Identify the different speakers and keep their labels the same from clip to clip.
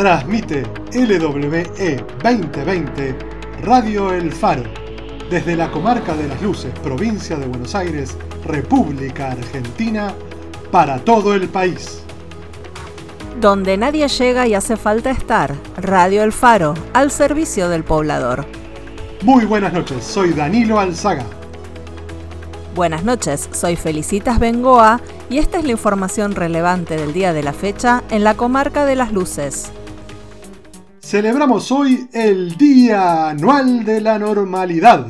Speaker 1: Transmite LWE 2020 Radio El Faro, desde la comarca de las Luces, provincia de Buenos Aires, República Argentina, para todo el país.
Speaker 2: Donde nadie llega y hace falta estar, Radio El Faro, al servicio del poblador.
Speaker 1: Muy buenas noches, soy Danilo Alzaga.
Speaker 2: Buenas noches, soy Felicitas Bengoa y esta es la información relevante del día de la fecha en la comarca de las Luces.
Speaker 1: Celebramos hoy el Día Anual de la Normalidad,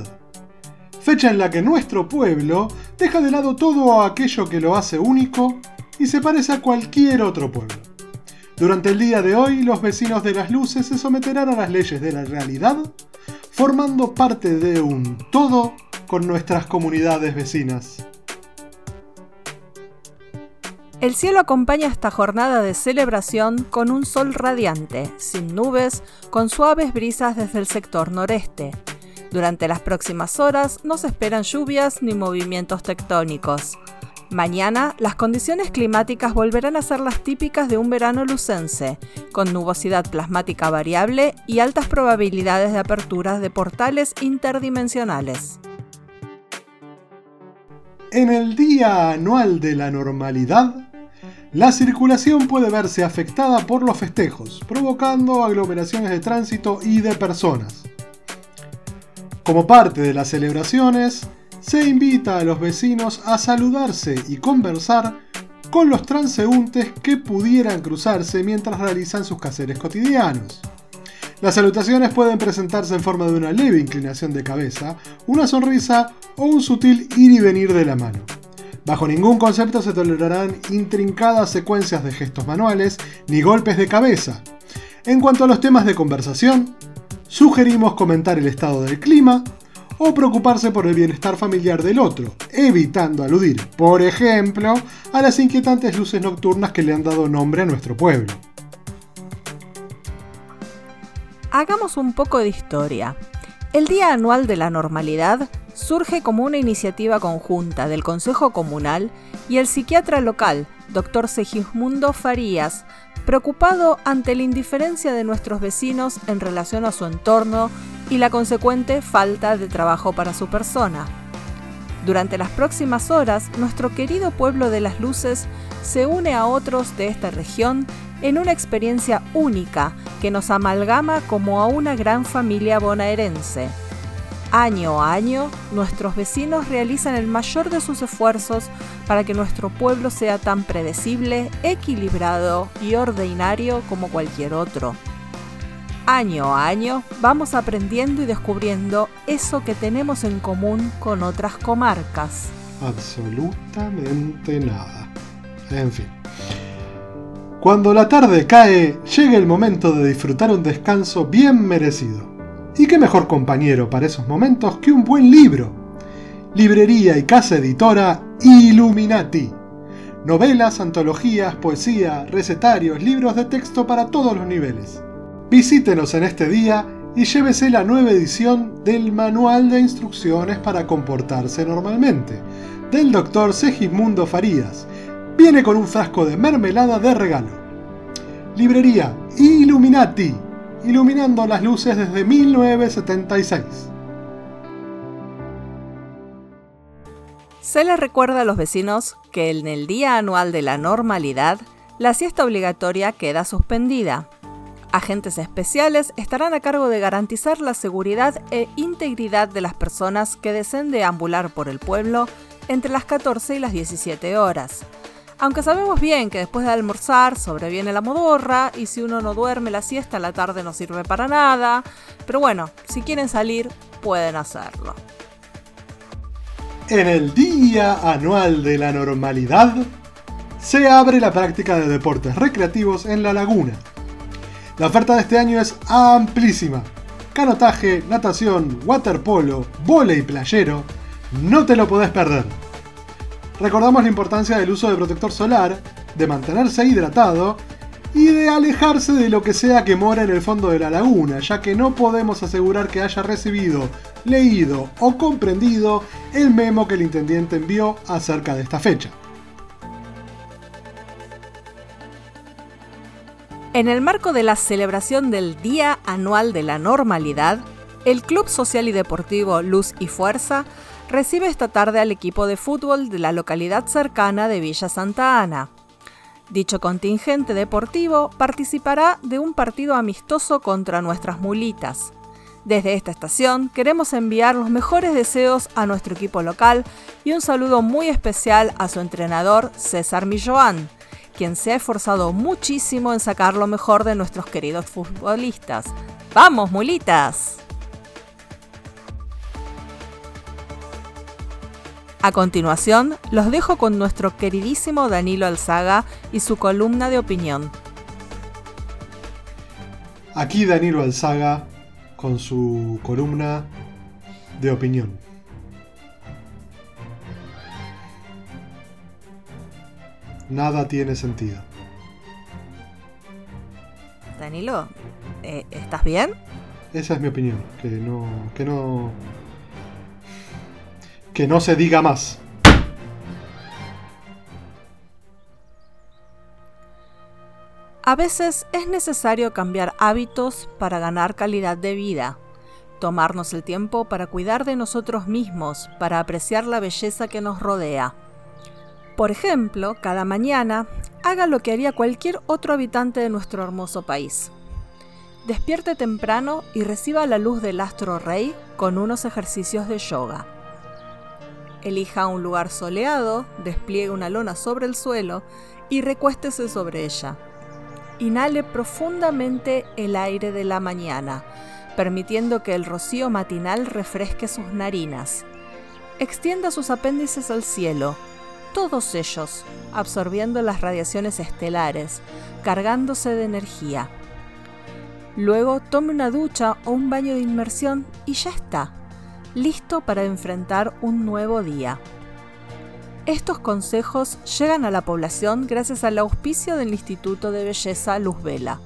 Speaker 1: fecha en la que nuestro pueblo deja de lado todo aquello que lo hace único y se parece a cualquier otro pueblo. Durante el día de hoy, los vecinos de las luces se someterán a las leyes de la realidad, formando parte de un todo con nuestras comunidades vecinas.
Speaker 2: El cielo acompaña esta jornada de celebración con un sol radiante, sin nubes, con suaves brisas desde el sector noreste. Durante las próximas horas no se esperan lluvias ni movimientos tectónicos. Mañana las condiciones climáticas volverán a ser las típicas de un verano lucense, con nubosidad plasmática variable y altas probabilidades de aperturas de portales interdimensionales.
Speaker 1: En el día anual de la normalidad, la circulación puede verse afectada por los festejos, provocando aglomeraciones de tránsito y de personas. Como parte de las celebraciones, se invita a los vecinos a saludarse y conversar con los transeúntes que pudieran cruzarse mientras realizan sus caseres cotidianos. Las salutaciones pueden presentarse en forma de una leve inclinación de cabeza, una sonrisa o un sutil ir y venir de la mano. Bajo ningún concepto se tolerarán intrincadas secuencias de gestos manuales ni golpes de cabeza. En cuanto a los temas de conversación, sugerimos comentar el estado del clima o preocuparse por el bienestar familiar del otro, evitando aludir, por ejemplo, a las inquietantes luces nocturnas que le han dado nombre a nuestro pueblo.
Speaker 2: Hagamos un poco de historia. El Día Anual de la Normalidad surge como una iniciativa conjunta del Consejo Comunal y el psiquiatra local, Dr. Segismundo Farías, preocupado ante la indiferencia de nuestros vecinos en relación a su entorno y la consecuente falta de trabajo para su persona. Durante las próximas horas, nuestro querido pueblo de las luces se une a otros de esta región en una experiencia única que nos amalgama como a una gran familia bonaerense. Año a año, nuestros vecinos realizan el mayor de sus esfuerzos para que nuestro pueblo sea tan predecible, equilibrado y ordinario como cualquier otro. Año a año vamos aprendiendo y descubriendo eso que tenemos en común con otras comarcas.
Speaker 1: Absolutamente nada. En fin. Cuando la tarde cae, llega el momento de disfrutar un descanso bien merecido. ¿Y qué mejor compañero para esos momentos que un buen libro? Librería y casa editora Illuminati. Novelas, antologías, poesía, recetarios, libros de texto para todos los niveles. Visítenos en este día y llévese la nueva edición del Manual de Instrucciones para comportarse normalmente, del Dr. Segismundo Farías, viene con un frasco de mermelada de regalo. Librería Illuminati, iluminando las luces desde 1976.
Speaker 2: Se les recuerda a los vecinos que en el día anual de la normalidad, la siesta obligatoria queda suspendida. Agentes especiales estarán a cargo de garantizar la seguridad e integridad de las personas que deseen deambular por el pueblo entre las 14 y las 17 horas. Aunque sabemos bien que después de almorzar sobreviene la modorra y si uno no duerme la siesta la tarde no sirve para nada, pero bueno, si quieren salir pueden hacerlo.
Speaker 1: En el Día Anual de la Normalidad se abre la práctica de deportes recreativos en la laguna. La oferta de este año es amplísima. Canotaje, natación, waterpolo, y playero, no te lo podés perder. Recordamos la importancia del uso de protector solar, de mantenerse hidratado y de alejarse de lo que sea que mora en el fondo de la laguna, ya que no podemos asegurar que haya recibido, leído o comprendido el memo que el intendente envió acerca de esta fecha.
Speaker 2: En el marco de la celebración del Día Anual de la Normalidad, el Club Social y Deportivo Luz y Fuerza recibe esta tarde al equipo de fútbol de la localidad cercana de Villa Santa Ana. Dicho contingente deportivo participará de un partido amistoso contra nuestras mulitas. Desde esta estación queremos enviar los mejores deseos a nuestro equipo local y un saludo muy especial a su entrenador César Milloán, quien se ha esforzado muchísimo en sacar lo mejor de nuestros queridos futbolistas. ¡Vamos, mulitas! A continuación, los dejo con nuestro queridísimo Danilo Alzaga y su columna de opinión.
Speaker 1: Aquí Danilo Alzaga con su columna de opinión. Nada tiene sentido.
Speaker 2: Danilo, eh, ¿estás bien?
Speaker 1: Esa es mi opinión, que no, que no que no se diga más.
Speaker 2: A veces es necesario cambiar hábitos para ganar calidad de vida, tomarnos el tiempo para cuidar de nosotros mismos, para apreciar la belleza que nos rodea. Por ejemplo, cada mañana haga lo que haría cualquier otro habitante de nuestro hermoso país. Despierte temprano y reciba la luz del astro rey con unos ejercicios de yoga. Elija un lugar soleado, despliegue una lona sobre el suelo y recuéstese sobre ella. Inhale profundamente el aire de la mañana, permitiendo que el rocío matinal refresque sus narinas. Extienda sus apéndices al cielo, todos ellos, absorbiendo las radiaciones estelares, cargándose de energía. Luego tome una ducha o un baño de inmersión y ya está listo para enfrentar un nuevo día. Estos consejos llegan a la población gracias al auspicio del Instituto de Belleza Luz Vela.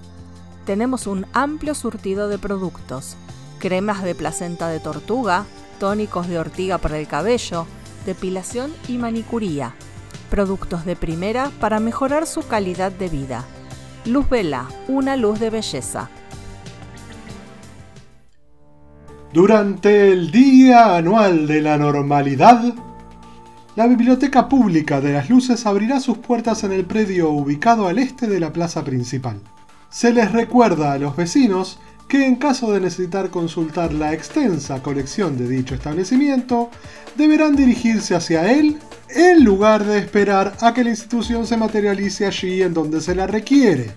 Speaker 2: Tenemos un amplio surtido de productos, cremas de placenta de tortuga, tónicos de ortiga para el cabello, depilación y manicuría, productos de primera para mejorar su calidad de vida. Luz Vela, una luz de belleza.
Speaker 1: Durante el Día Anual de la Normalidad, la Biblioteca Pública de las Luces abrirá sus puertas en el predio ubicado al este de la plaza principal. Se les recuerda a los vecinos que en caso de necesitar consultar la extensa colección de dicho establecimiento, deberán dirigirse hacia él en lugar de esperar a que la institución se materialice allí en donde se la requiere.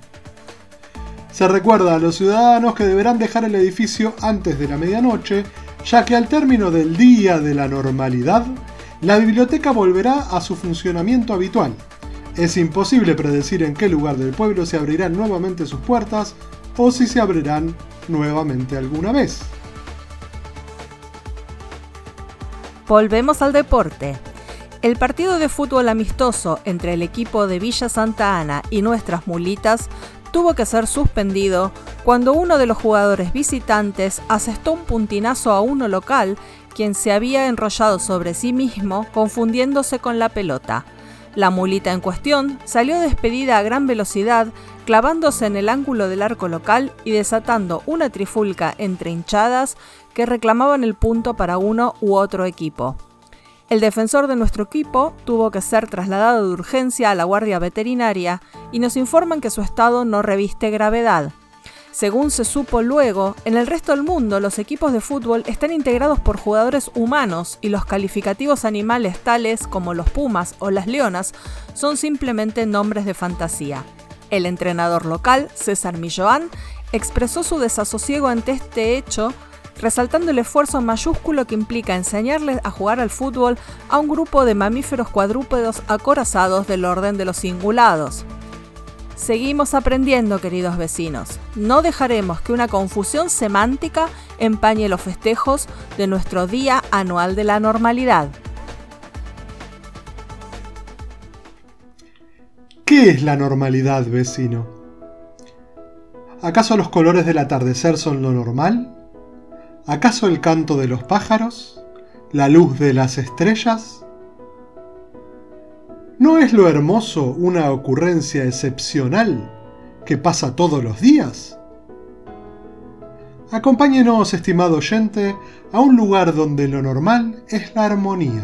Speaker 1: Se recuerda a los ciudadanos que deberán dejar el edificio antes de la medianoche, ya que al término del día de la normalidad, la biblioteca volverá a su funcionamiento habitual. Es imposible predecir en qué lugar del pueblo se abrirán nuevamente sus puertas o si se abrirán nuevamente alguna vez.
Speaker 2: Volvemos al deporte. El partido de fútbol amistoso entre el equipo de Villa Santa Ana y nuestras mulitas tuvo que ser suspendido cuando uno de los jugadores visitantes asestó un puntinazo a uno local, quien se había enrollado sobre sí mismo, confundiéndose con la pelota. La mulita en cuestión salió despedida a gran velocidad, clavándose en el ángulo del arco local y desatando una trifulca entre hinchadas que reclamaban el punto para uno u otro equipo. El defensor de nuestro equipo tuvo que ser trasladado de urgencia a la guardia veterinaria y nos informan que su estado no reviste gravedad. Según se supo luego, en el resto del mundo los equipos de fútbol están integrados por jugadores humanos y los calificativos animales tales como los pumas o las leonas son simplemente nombres de fantasía. El entrenador local, César Milloán, expresó su desasosiego ante este hecho resaltando el esfuerzo mayúsculo que implica enseñarles a jugar al fútbol a un grupo de mamíferos cuadrúpedos acorazados del orden de los cingulados. Seguimos aprendiendo, queridos vecinos. No dejaremos que una confusión semántica empañe los festejos de nuestro Día Anual de la Normalidad.
Speaker 1: ¿Qué es la normalidad, vecino? ¿Acaso los colores del atardecer son lo normal? ¿Acaso el canto de los pájaros? ¿La luz de las estrellas? ¿No es lo hermoso una ocurrencia excepcional que pasa todos los días? Acompáñenos, estimado oyente, a un lugar donde lo normal es la armonía.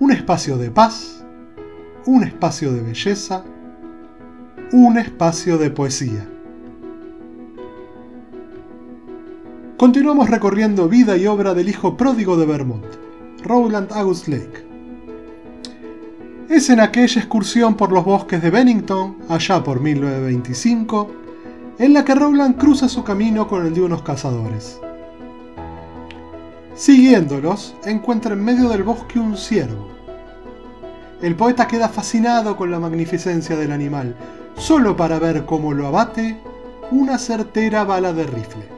Speaker 1: Un espacio de paz, un espacio de belleza, un espacio de poesía. Continuamos recorriendo vida y obra del hijo pródigo de Vermont, Rowland August Lake. Es en aquella excursión por los bosques de Bennington, allá por 1925, en la que Rowland cruza su camino con el de unos cazadores. Siguiéndolos, encuentra en medio del bosque un ciervo. El poeta queda fascinado con la magnificencia del animal, solo para ver cómo lo abate una certera bala de rifle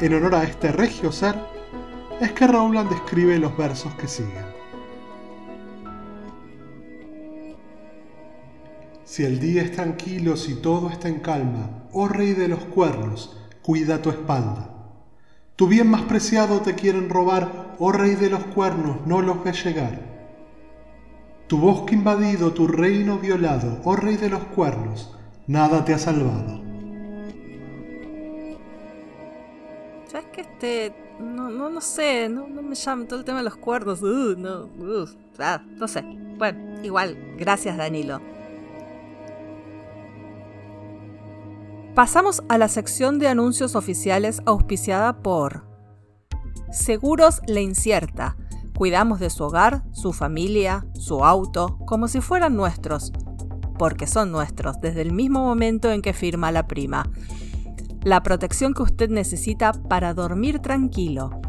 Speaker 1: en honor a este regio ser, es que Rowland escribe los versos que siguen. Si el día es tranquilo, si todo está en calma, oh rey de los cuernos, cuida tu espalda. Tu bien más preciado te quieren robar, oh rey de los cuernos, no los ves llegar. Tu bosque invadido, tu reino violado, oh rey de los cuernos, nada te ha salvado.
Speaker 2: Que este.? No, no, no sé, no, me llama todo el tema de los cuernos. Uh, no, uh, ah, no sé. Bueno, igual, gracias Danilo. Pasamos a la sección de anuncios oficiales auspiciada por Seguros La Incierta. Cuidamos de su hogar, su familia, su auto, como si fueran nuestros, porque son nuestros desde el mismo momento en que firma la prima la protección que usted necesita para dormir tranquilo.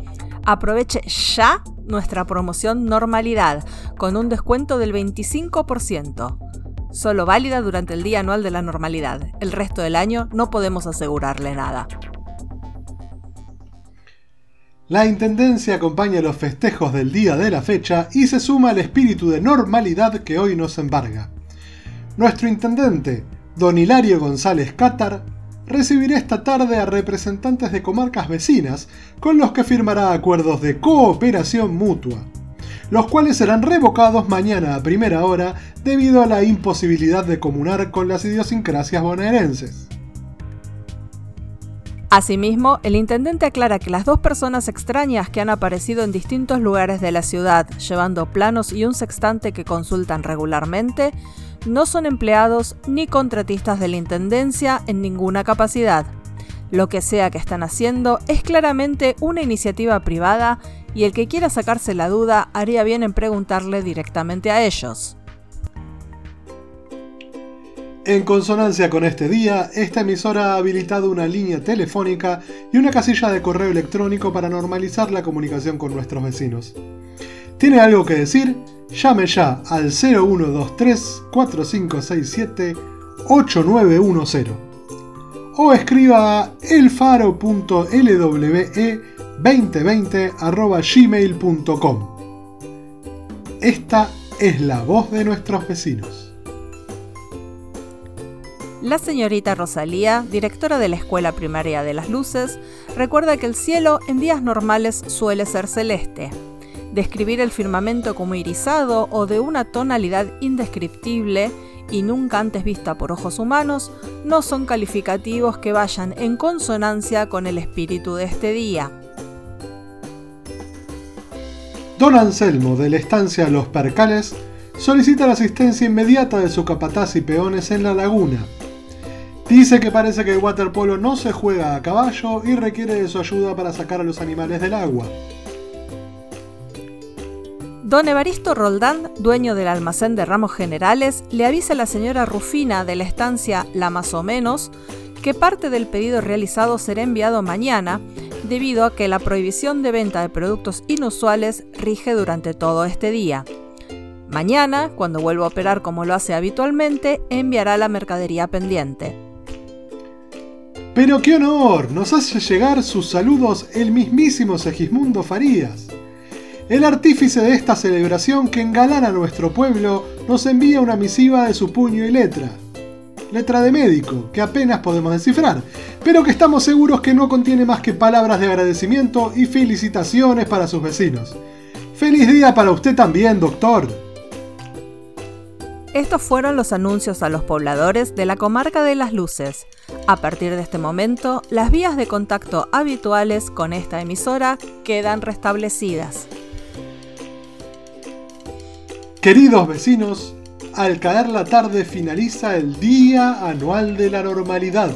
Speaker 2: Aproveche ya nuestra promoción Normalidad con un descuento del 25%. Solo válida durante el día anual de la normalidad. El resto del año no podemos asegurarle nada.
Speaker 1: La Intendencia acompaña los festejos del día de la fecha y se suma al espíritu de normalidad que hoy nos embarga. Nuestro intendente, don Hilario González Cátar, recibirá esta tarde a representantes de comarcas vecinas con los que firmará acuerdos de cooperación mutua, los cuales serán revocados mañana a primera hora debido a la imposibilidad de comunar con las idiosincrasias bonaerenses.
Speaker 2: Asimismo, el intendente aclara que las dos personas extrañas que han aparecido en distintos lugares de la ciudad llevando planos y un sextante que consultan regularmente no son empleados ni contratistas de la Intendencia en ninguna capacidad. Lo que sea que están haciendo es claramente una iniciativa privada y el que quiera sacarse la duda haría bien en preguntarle directamente a ellos.
Speaker 1: En consonancia con este día, esta emisora ha habilitado una línea telefónica y una casilla de correo electrónico para normalizar la comunicación con nuestros vecinos. ¿Tiene algo que decir? Llame ya al 0123 4567 8910 o escriba a elfaro.lwe2020 Esta es la voz de nuestros vecinos.
Speaker 2: La señorita Rosalía, directora de la Escuela Primaria de las Luces, recuerda que el cielo en días normales suele ser celeste, describir el firmamento como irisado o de una tonalidad indescriptible y nunca antes vista por ojos humanos, no son calificativos que vayan en consonancia con el espíritu de este día.
Speaker 1: Don Anselmo, de la estancia Los Percales, solicita la asistencia inmediata de su capataz y peones en la laguna. Dice que parece que el waterpolo no se juega a caballo y requiere de su ayuda para sacar a los animales del agua.
Speaker 2: Don Evaristo Roldán, dueño del almacén de ramos generales, le avisa a la señora Rufina de la estancia La Más o Menos que parte del pedido realizado será enviado mañana debido a que la prohibición de venta de productos inusuales rige durante todo este día. Mañana, cuando vuelva a operar como lo hace habitualmente, enviará la mercadería pendiente.
Speaker 1: Pero qué honor, nos hace llegar sus saludos el mismísimo Segismundo Farías. El artífice de esta celebración que engalana a nuestro pueblo nos envía una misiva de su puño y letra. Letra de médico, que apenas podemos descifrar, pero que estamos seguros que no contiene más que palabras de agradecimiento y felicitaciones para sus vecinos. ¡Feliz día para usted también, doctor!
Speaker 2: Estos fueron los anuncios a los pobladores de la comarca de las Luces. A partir de este momento, las vías de contacto habituales con esta emisora quedan restablecidas.
Speaker 1: Queridos vecinos, al caer la tarde finaliza el Día Anual de la Normalidad.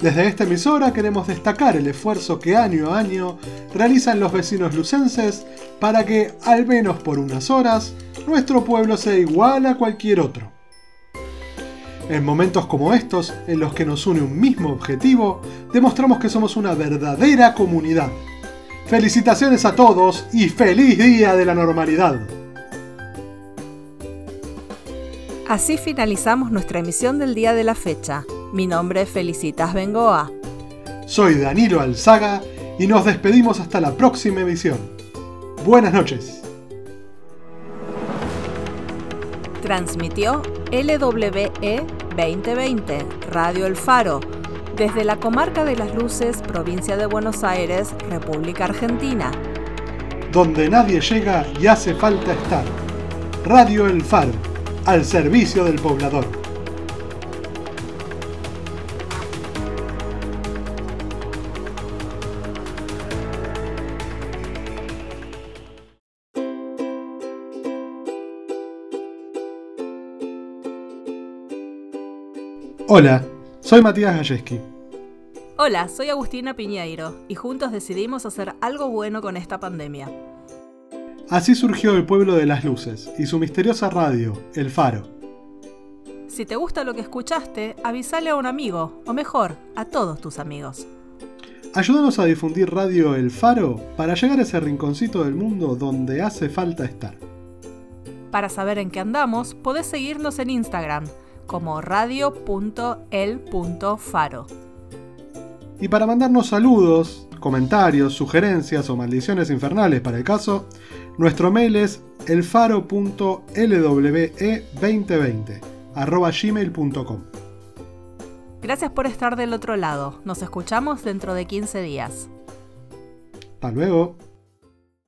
Speaker 1: Desde esta emisora queremos destacar el esfuerzo que año a año realizan los vecinos lucenses para que, al menos por unas horas, nuestro pueblo sea igual a cualquier otro. En momentos como estos, en los que nos une un mismo objetivo, demostramos que somos una verdadera comunidad. Felicitaciones a todos y feliz día de la normalidad.
Speaker 2: Así finalizamos nuestra emisión del día de la fecha. Mi nombre es Felicitas Bengoa.
Speaker 1: Soy Danilo Alzaga y nos despedimos hasta la próxima emisión. Buenas noches.
Speaker 2: Transmitió LWE 2020, Radio El Faro, desde la comarca de las Luces, provincia de Buenos Aires, República Argentina.
Speaker 1: Donde nadie llega y hace falta estar. Radio El Faro, al servicio del poblador. Hola, soy Matías Galleski.
Speaker 2: Hola, soy Agustina Piñeiro y juntos decidimos hacer algo bueno con esta pandemia.
Speaker 1: Así surgió el pueblo de las luces y su misteriosa radio, El Faro.
Speaker 2: Si te gusta lo que escuchaste, avísale a un amigo, o mejor, a todos tus amigos.
Speaker 1: Ayúdanos a difundir Radio El Faro para llegar a ese rinconcito del mundo donde hace falta estar.
Speaker 2: Para saber en qué andamos, podés seguirnos en Instagram como radio.el.faro.
Speaker 1: Y para mandarnos saludos, comentarios, sugerencias o maldiciones infernales para el caso, nuestro mail es elfaro.lwe2020 gmail.com.
Speaker 2: Gracias por estar del otro lado. Nos escuchamos dentro de 15 días.
Speaker 1: Hasta luego.